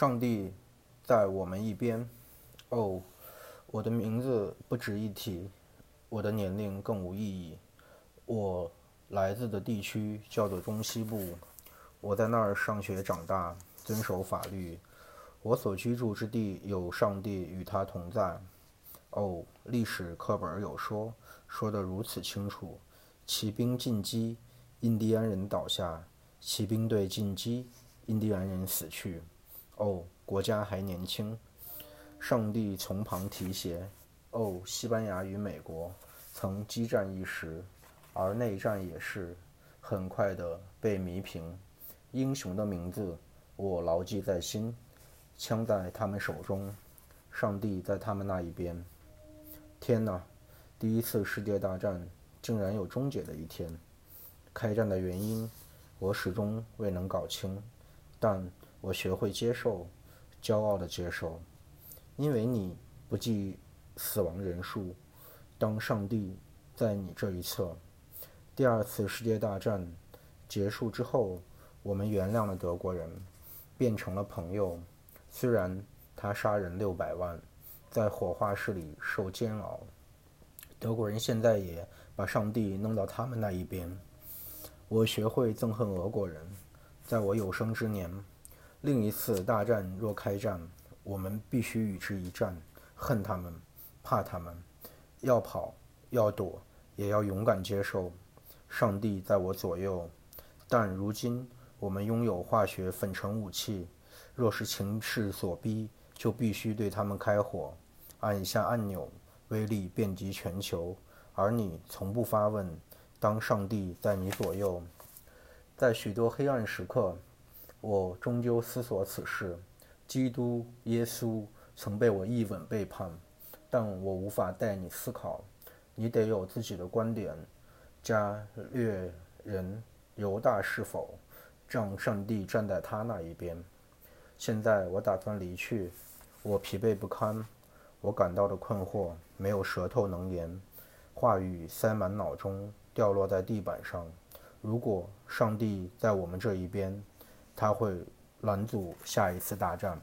上帝在我们一边。哦，我的名字不值一提，我的年龄更无意义。我来自的地区叫做中西部，我在那儿上学长大，遵守法律。我所居住之地有上帝与他同在。哦，历史课本有说，说得如此清楚。骑兵进击，印第安人倒下；骑兵队进击，印第安人死去。哦，国家还年轻。上帝从旁提携。哦，西班牙与美国曾激战一时，而内战也是很快的被弥平。英雄的名字我牢记在心。枪在他们手中，上帝在他们那一边。天哪！第一次世界大战竟然有终结的一天。开战的原因我始终未能搞清，但我学会接受，骄傲的接受。因为你不计死亡人数，当上帝在你这一侧。第二次世界大战结束之后，我们原谅了德国人，变成了朋友。虽然他杀人六百万，在火化室里受煎熬，德国人现在也把上帝弄到他们那一边。我学会憎恨俄国人，在我有生之年，另一次大战若开战。我们必须与之一战，恨他们，怕他们，要跑，要躲，也要勇敢接受。上帝在我左右，但如今我们拥有化学粉尘武器，若是情势所逼，就必须对他们开火。按一下按钮，威力遍及全球，而你从不发问。当上帝在你左右，在许多黑暗时刻，我终究思索此事。基督耶稣曾被我一吻背叛，但我无法带你思考。你得有自己的观点。加略人犹大是否让上帝站在他那一边？现在我打算离去。我疲惫不堪，我感到的困惑没有舌头能言，话语塞满脑中，掉落在地板上。如果上帝在我们这一边，他会。拦阻下一次大战。